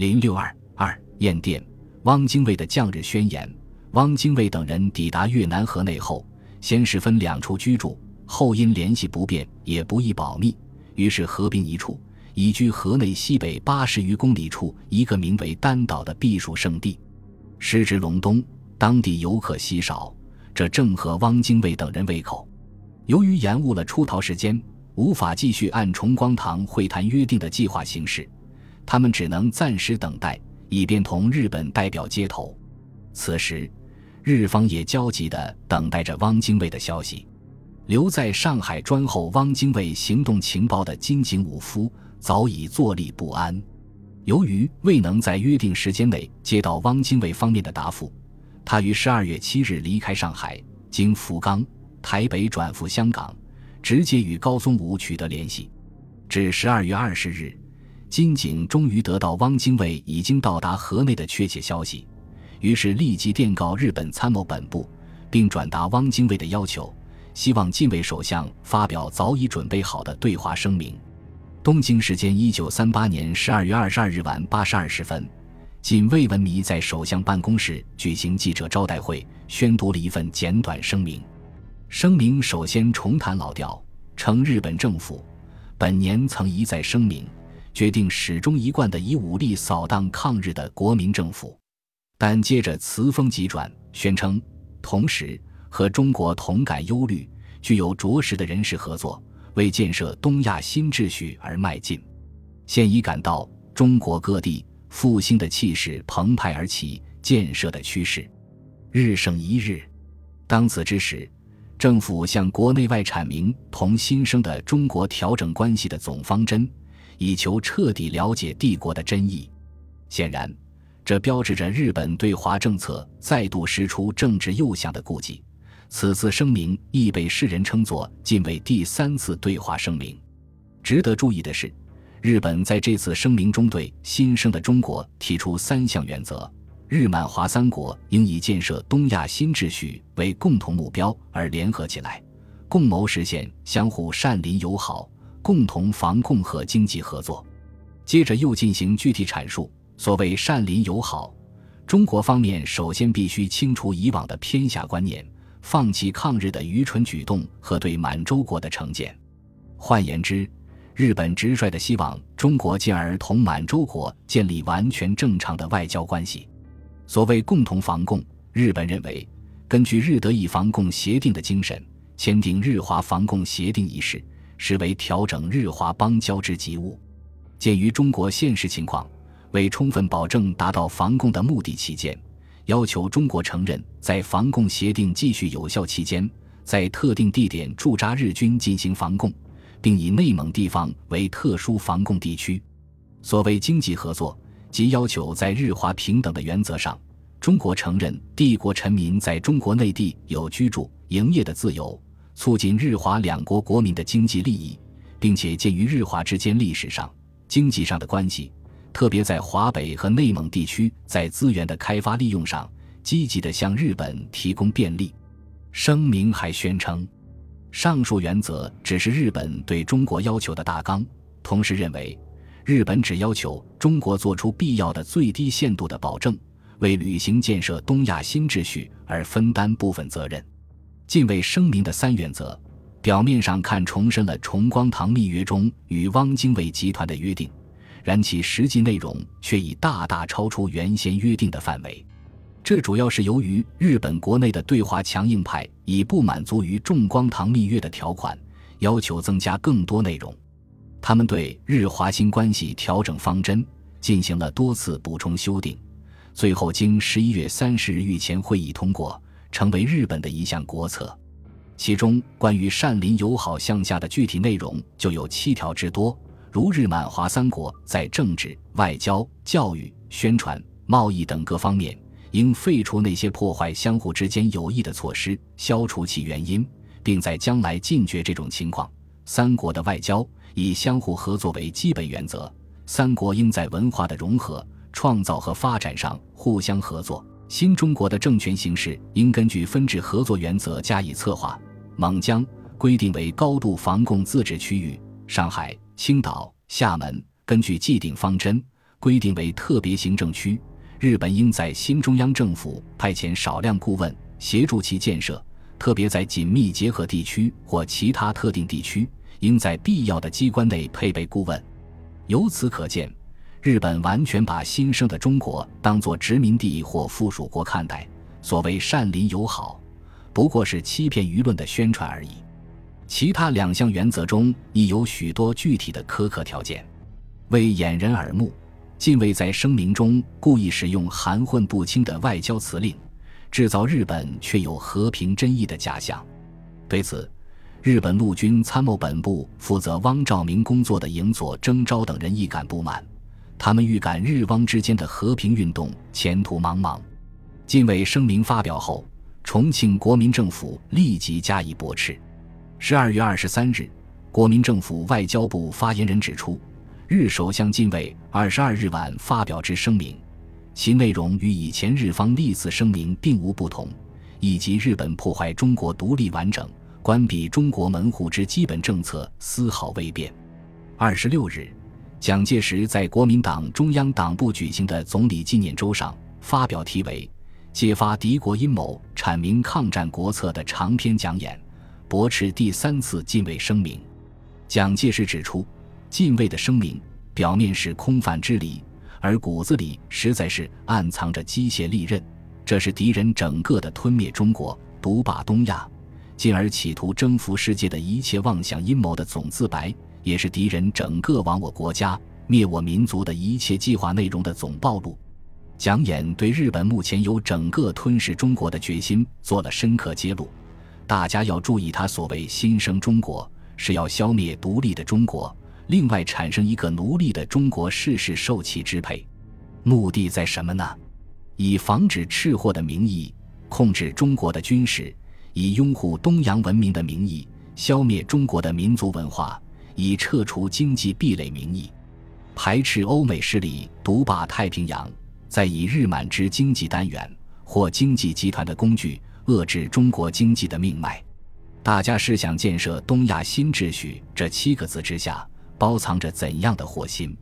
零六二二燕电，汪精卫的降日宣言。汪精卫等人抵达越南河内后，先是分两处居住，后因联系不便，也不易保密，于是合并一处，移居河内西北八十余公里处一个名为丹岛的避暑胜地。时值隆冬，当地游客稀少，这正合汪精卫等人胃口。由于延误了出逃时间，无法继续按崇光堂会谈约定的计划行事，他们只能暂时等待，以便同日本代表接头。此时。日方也焦急地等待着汪精卫的消息。留在上海专候汪精卫行动情报的金井武夫早已坐立不安。由于未能在约定时间内接到汪精卫方面的答复，他于十二月七日离开上海，经福冈、台北转赴香港，直接与高宗武取得联系。至十二月二十日，金井终于得到汪精卫已经到达河内的确切消息。于是立即电告日本参谋本部，并转达汪精卫的要求，希望近卫首相发表早已准备好的对华声明。东京时间一九三八年十二月二十二日晚八时二十分，近卫文弥在首相办公室举行记者招待会，宣读了一份简短声明。声明首先重谈老调，称日本政府本年曾一再声明，决定始终一贯的以武力扫荡抗日的国民政府。但接着词锋急转，宣称同时和中国同感忧虑，具有着实的人事合作，为建设东亚新秩序而迈进。现已感到中国各地复兴的气势澎湃而起，建设的趋势日盛一日。当此之时，政府向国内外阐明同新生的中国调整关系的总方针，以求彻底了解帝国的真意。显然。这标志着日本对华政策再度施出政治诱向的顾忌。此次声明亦被世人称作近卫第三次对华声明。值得注意的是，日本在这次声明中对新生的中国提出三项原则：日满华三国应以建设东亚新秩序为共同目标而联合起来，共谋实现相互善邻友好，共同防共和经济合作。接着又进行具体阐述。所谓善邻友好，中国方面首先必须清除以往的偏狭观念，放弃抗日的愚蠢举动和对满洲国的成见。换言之，日本直率地希望中国进而同满洲国建立完全正常的外交关系。所谓共同防共，日本认为，根据日德意防共协定的精神，签订日华防共协定一事，实为调整日华邦交之急务。鉴于中国现实情况。为充分保证达到防共的目的起见，要求中国承认在防共协定继续有效期间，在特定地点驻扎日军进行防共，并以内蒙地方为特殊防共地区。所谓经济合作，即要求在日华平等的原则上，中国承认帝国臣民在中国内地有居住、营业的自由，促进日华两国国民的经济利益，并且鉴于日华之间历史上、经济上的关系。特别在华北和内蒙地区，在资源的开发利用上，积极地向日本提供便利。声明还宣称，上述原则只是日本对中国要求的大纲，同时认为，日本只要求中国做出必要的最低限度的保证，为履行建设东亚新秩序而分担部分责任。近卫声明的三原则，表面上看重申了崇光堂密约中与汪精卫集团的约定。然其实际内容却已大大超出原先约定的范围，这主要是由于日本国内的对华强硬派已不满足于重光堂密约的条款，要求增加更多内容。他们对日华新关系调整方针进行了多次补充修订，最后经十一月三十日御前会议通过，成为日本的一项国策。其中关于善邻友好项下的具体内容就有七条之多。如日满华三国在政治、外交、教育、宣传、贸易等各方面，应废除那些破坏相互之间友谊的措施，消除其原因，并在将来禁绝这种情况。三国的外交以相互合作为基本原则，三国应在文化的融合、创造和发展上互相合作。新中国的政权形势应根据分治合作原则加以策划。蒙江规定为高度防共自治区域，上海。青岛、厦门根据既定方针，规定为特别行政区，日本应在新中央政府派遣少量顾问协助其建设，特别在紧密结合地区或其他特定地区，应在必要的机关内配备顾问。由此可见，日本完全把新生的中国当作殖民地或附属国看待。所谓善邻友好，不过是欺骗舆论的宣传而已。其他两项原则中亦有许多具体的苛刻条件，为掩人耳目。近卫在声明中故意使用含混不清的外交辞令，制造日本却有和平真意的假象。对此，日本陆军参谋本部负责汪兆铭工作的营佐征昭等人亦感不满，他们预感日汪之间的和平运动前途茫茫。近卫声明发表后，重庆国民政府立即加以驳斥。十二月二十三日，国民政府外交部发言人指出。日首相近卫二十二日晚发表之声明，其内容与以前日方历次声明并无不同，以及日本破坏中国独立完整、关闭中国门户之基本政策丝毫未变。二十六日，蒋介石在国民党中央党部举行的总理纪念周上发表题为《揭发敌国阴谋、阐明抗战国策》的长篇讲演，驳斥第三次近卫声明。蒋介石指出。禁卫的声明表面是空泛之理，而骨子里实在是暗藏着机械利刃。这是敌人整个的吞灭中国、独霸东亚，进而企图征服世界的一切妄想阴谋的总自白，也是敌人整个亡我国家、灭我民族的一切计划内容的总暴露。讲演对日本目前有整个吞噬中国的决心做了深刻揭露。大家要注意，他所谓新生中国，是要消灭独立的中国。另外产生一个奴隶的中国事事受其支配，目的在什么呢？以防止赤货的名义控制中国的军事，以拥护东洋文明的名义消灭中国的民族文化，以撤除经济壁垒名义排斥欧美势力独霸太平洋，再以日满之经济单元或经济集团的工具遏制中国经济的命脉。大家试想，建设东亚新秩序这七个字之下。包藏着怎样的祸心？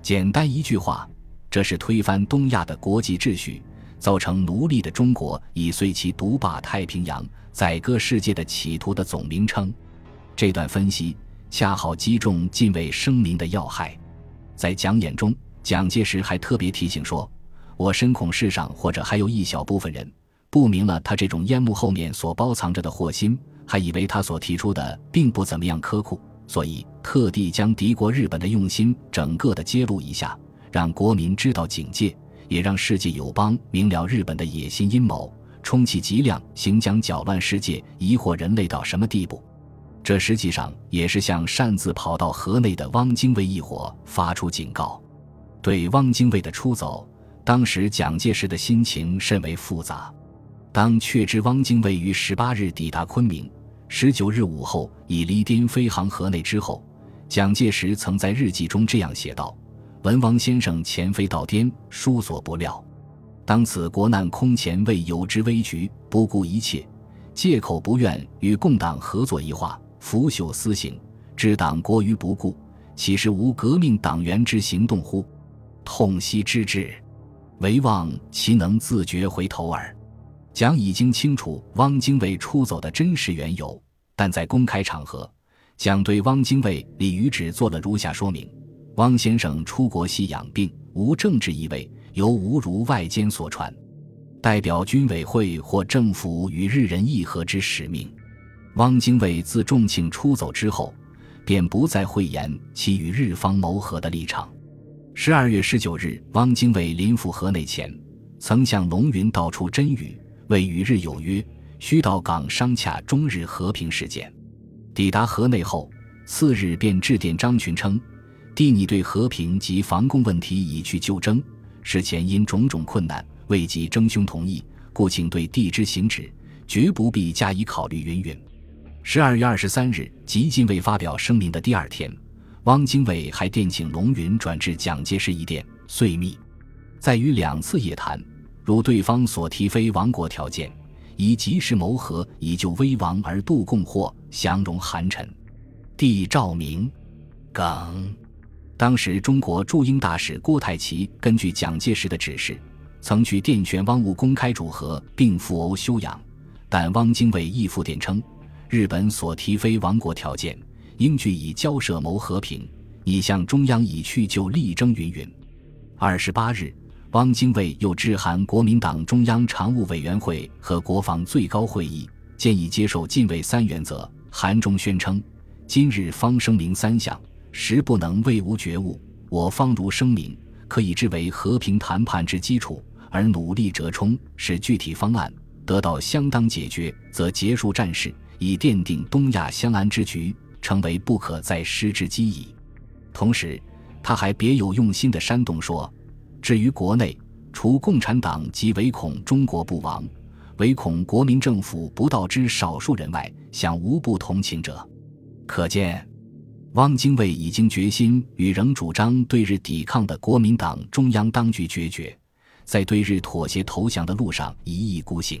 简单一句话，这是推翻东亚的国际秩序，造成奴隶的中国以遂其独霸太平洋、宰割世界的企图的总名称。这段分析恰好击中近卫声明的要害。在讲演中，蒋介石还特别提醒说：“我深恐世上或者还有一小部分人不明了他这种烟幕后面所包藏着的祸心，还以为他所提出的并不怎么样苛酷。”所以，特地将敌国日本的用心整个的揭露一下，让国民知道警戒，也让世界友邦明了日本的野心阴谋，充其极量行将搅乱世界、疑惑人类到什么地步。这实际上也是向擅自跑到河内的汪精卫一伙发出警告。对汪精卫的出走，当时蒋介石的心情甚为复杂。当确知汪精卫于十八日抵达昆明。十九日午后，已离滇飞航河内之后，蒋介石曾在日记中这样写道：“文王先生前飞到滇，殊所不料。当此国难空前，为有之危局，不顾一切，借口不愿与共党合作一话，腐朽私行，置党国于不顾，岂是无革命党员之行动乎？痛惜之至，唯望其能自觉回头耳。”蒋已经清楚汪精卫出走的真实缘由。但在公开场合，蒋对汪精卫、李于止做了如下说明：汪先生出国系养病，无政治意味，由无如外间所传，代表军委会或政府与日人议和之使命。汪精卫自重庆出走之后，便不再讳言其与日方谋和的立场。十二月十九日，汪精卫临赴河内前，曾向龙云道出真语，为与日有约。需到港商洽中日和平事件。抵达河内后，次日便致电张群称：“弟你对和平及防共问题已去就征，事前因种种困难未及征兄同意，故请对弟之行止，绝不必加以考虑。”云云。十二月二十三日，吉近卫发表声明的第二天，汪精卫还电请龙云转至蒋介石一电，遂密，在于两次夜谈，如对方所提非亡国条件。以及时谋和，以救危亡而度共祸，降容寒尘。帝诏明，耿当时中国驻英大使郭泰祺根据蒋介石的指示，曾去电劝汪务公开主和并赴欧休养，但汪精卫亦复电称，日本所提非亡国条件，应据以交涉谋和平。你向中央已去就力争云云。二十八日。汪精卫又致函国民党中央常务委员会和国防最高会议，建议接受禁卫三原则。函中宣称：“今日方声明三项，实不能为无觉悟。我方如声明，可以之为和平谈判之基础，而努力折冲，使具体方案得到相当解决，则结束战事，以奠定东亚相安之局，成为不可再失之机矣。”同时，他还别有用心的煽动说。至于国内，除共产党及唯恐中国不亡，唯恐国民政府不到之少数人外，想无不同情者。可见，汪精卫已经决心与仍主张对日抵抗的国民党中央当局决绝，在对日妥协投降的路上一意孤行。